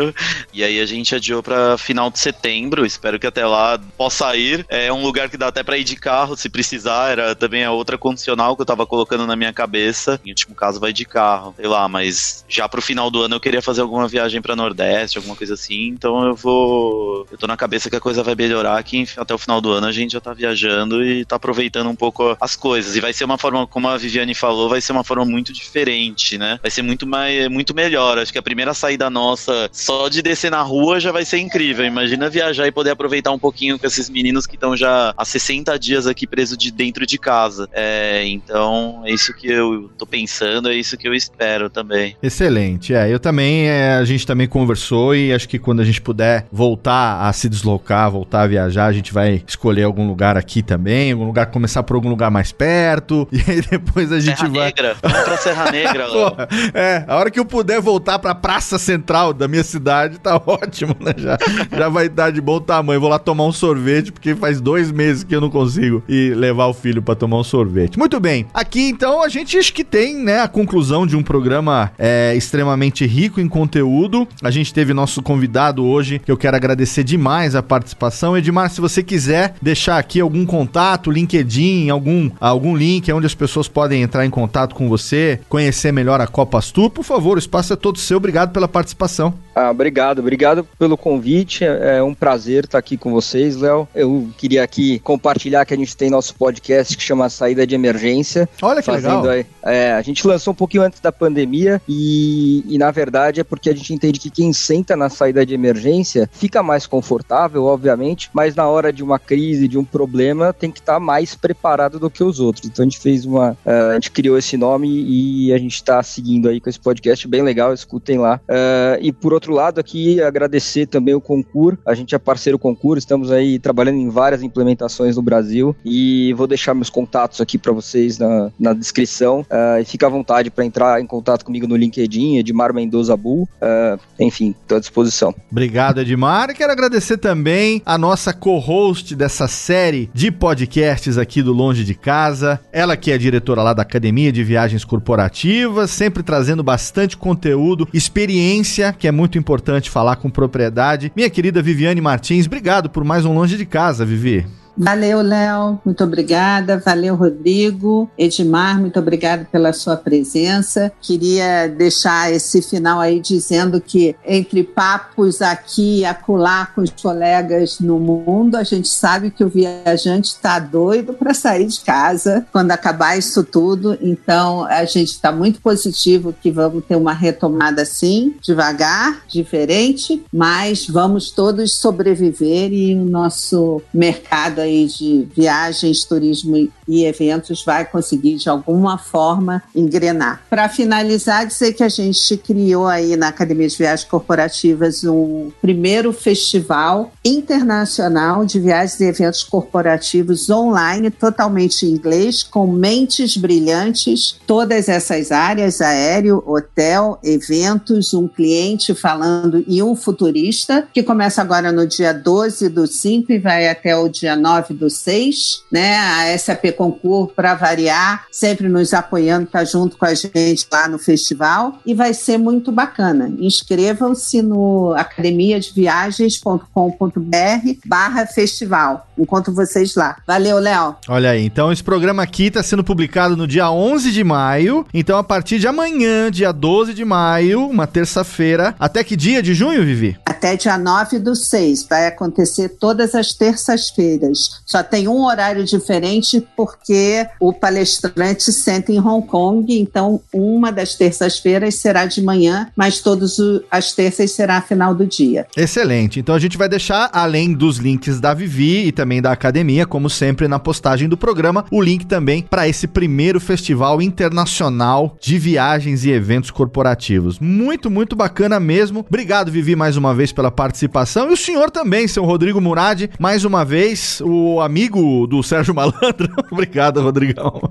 Speaker 2: E aí a gente adiou para final de setembro. Espero que até lá possa ir. É um lugar que dá até para ir de carro, se precisar. Era também a outra condicional que eu tava colocando na minha cabeça. Em último caso, vai de carro, sei lá. Mas já pro final do ano eu queria fazer alguma viagem para Nordeste, alguma coisa assim. Então eu vou. Eu tô na cabeça que a coisa vai melhorar. Que até o final do ano a gente já tá viajando e tá aproveitando um pouco as coisas. E vai ser uma forma, como a Viviane falou, vai ser uma forma muito diferente, né? Vai ser muito mais, muito melhor. Acho que a primeira saída nossa, só de descer na rua, já vai ser incrível. Imagina viajar e poder aproveitar um pouquinho com esses meninos que estão já há 60 dias aqui presos de dentro de casa. É, então, é isso que eu tô pensando, é isso que eu espero também.
Speaker 1: Excelente. É, eu também, é, a gente também conversou e acho que quando a gente puder voltar a se deslocar, voltar a viajar, a gente vai escolher algum lugar aqui também, algum lugar, começar por algum lugar mais perto, [laughs] e aí depois a gente
Speaker 2: Serra
Speaker 1: vai...
Speaker 2: Negra, vamos pra Serra [laughs] Negra,
Speaker 1: Pô, É, a hora que eu puder voltar pra Praça Central da minha, velocidade, tá [laughs] ótimo, né? Já, já vai estar de bom tamanho. Vou lá tomar um sorvete, porque faz dois meses que eu não consigo ir levar o filho para tomar um sorvete. Muito bem. Aqui, então, a gente acho que tem, né, a conclusão de um programa é, extremamente rico em conteúdo. A gente teve nosso convidado hoje, que eu quero agradecer demais a participação. Edmar, se você quiser deixar aqui algum contato, LinkedIn, algum, algum link onde as pessoas podem entrar em contato com você, conhecer melhor a Copa Astur, por favor, o espaço é todo seu. Obrigado pela participação.
Speaker 4: Ah, obrigado, obrigado pelo convite. É, é um prazer estar aqui com vocês, Léo. Eu queria aqui compartilhar que a gente tem nosso podcast que chama Saída de Emergência.
Speaker 1: Olha que legal.
Speaker 4: Aí, é, a gente lançou um pouquinho antes da pandemia e, e, na verdade, é porque a gente entende que quem senta na saída de emergência fica mais confortável, obviamente, mas na hora de uma crise, de um problema, tem que estar mais preparado do que os outros. Então a gente fez uma. Uh, a gente criou esse nome e a gente está seguindo aí com esse podcast bem legal, escutem lá. Uh, e por outro lado, aqui agradecer também o Concur. A gente é parceiro Concur, estamos aí trabalhando em várias implementações no Brasil e vou deixar meus contatos aqui para vocês na, na descrição. Uh, e fica à vontade para entrar em contato comigo no LinkedIn, Edmar Mendoza Bull. Uh, enfim, estou à disposição.
Speaker 1: Obrigado, Edmar. Quero agradecer também a nossa co-host dessa série de podcasts aqui do Longe de Casa. Ela que é diretora lá da Academia de Viagens Corporativas, sempre trazendo bastante conteúdo, experiência, que é muito importante falar com propriedade. Minha querida Viviane Martins, obrigado por mais um Longe de Casa, Vivi.
Speaker 3: Valeu, Léo, muito obrigada. Valeu, Rodrigo. Edmar, muito obrigada pela sua presença. Queria deixar esse final aí dizendo que, entre papos aqui e acolá com os colegas no mundo, a gente sabe que o viajante está doido para sair de casa quando acabar isso tudo. Então, a gente está muito positivo que vamos ter uma retomada assim, devagar, diferente, mas vamos todos sobreviver e o nosso mercado aí de viagens, turismo e eventos vai conseguir de alguma forma engrenar. Para finalizar, dizer que a gente criou aí na Academia de Viagens Corporativas um primeiro festival internacional de viagens e eventos corporativos online, totalmente em inglês, com mentes brilhantes, todas essas áreas, aéreo, hotel, eventos, um cliente falando e um futurista, que começa agora no dia 12 do 5 e vai até o dia 9 9 do 6, né? A SAP Concur, para variar, sempre nos apoiando, está junto com a gente lá no festival e vai ser muito bacana. Inscrevam-se no academiadeviagens.com.br barra festival. Encontro vocês lá. Valeu, Léo.
Speaker 1: Olha aí, então esse programa aqui está sendo publicado no dia 11 de maio. Então, a partir de amanhã, dia 12 de maio, uma terça-feira, até que dia de junho, Vivi?
Speaker 3: Até dia 9 do 6. Vai acontecer todas as terças-feiras. Só tem um horário diferente porque o palestrante senta em Hong Kong, então uma das terças-feiras será de manhã, mas todas as terças será final do dia.
Speaker 1: Excelente. Então a gente vai deixar, além dos links da Vivi e também da academia, como sempre na postagem do programa, o link também para esse primeiro festival internacional de viagens e eventos corporativos. Muito, muito bacana mesmo. Obrigado, Vivi, mais uma vez pela participação. E o senhor também, seu Rodrigo Murad, mais uma vez, o amigo do Sérgio Malandro. [laughs] Obrigado, Rodrigão.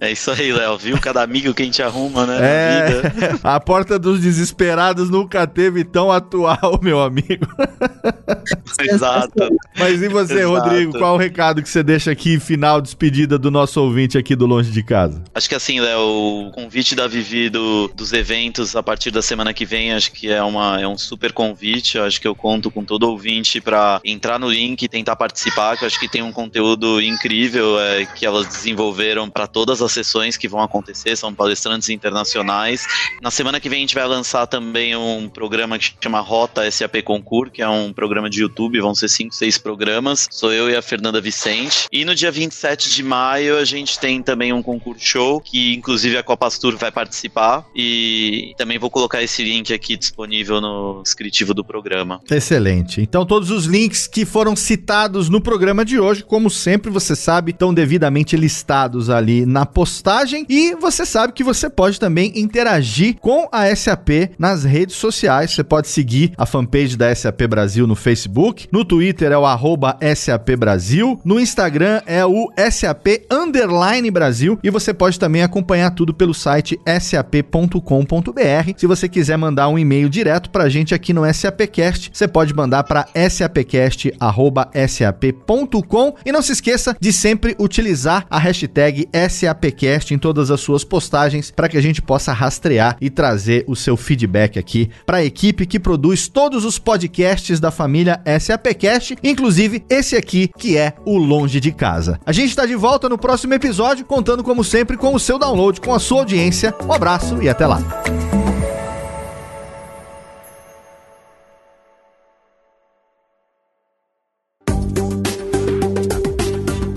Speaker 2: É isso aí, Léo. Viu cada amigo que a gente arruma, né?
Speaker 1: É, [laughs] a porta dos desesperados nunca teve tão atual, meu amigo. [laughs]
Speaker 2: Exato.
Speaker 1: Mas e você, Exato. Rodrigo? Qual o recado que você deixa aqui, final, despedida do nosso ouvinte aqui do Longe de Casa?
Speaker 2: Acho que assim, Léo, o convite da Vivi do, dos eventos a partir da semana que vem, acho que é, uma, é um super convite. Acho que eu conto com todo ouvinte para entrar no link e tentar participar que eu acho que tem um conteúdo incrível é, que elas desenvolveram para todas as sessões que vão acontecer, são palestrantes internacionais. Na semana que vem a gente vai lançar também um programa que chama Rota SAP Concur, que é um programa de YouTube, vão ser cinco, seis programas. Sou eu e a Fernanda Vicente. E no dia 27 de maio a gente tem também um concurso show, que inclusive a Copa Astur vai participar. E também vou colocar esse link aqui disponível no descritivo do programa.
Speaker 1: Excelente. Então todos os links que foram citados no programa de hoje, como sempre você sabe, estão devidamente listados ali na postagem e você sabe que você pode também interagir com a SAP nas redes sociais. Você pode seguir a fanpage da SAP Brasil no Facebook, no Twitter é o arroba SAP Brasil, no Instagram é o SAP Underline Brasil e você pode também acompanhar tudo pelo site sap.com.br. Se você quiser mandar um e-mail direto para a gente aqui no SAPcast, você pode mandar para sapcast@sap.com e não se esqueça de sempre utilizar a hashtag SAPcast em todas as suas postagens para que a gente possa rastrear e trazer o seu feedback aqui para a equipe que produz todos os podcasts da família SAPcast, inclusive esse aqui que é o Longe de Casa. A gente está de volta no próximo episódio, contando como sempre com o seu download, com a sua audiência. Um abraço e até lá.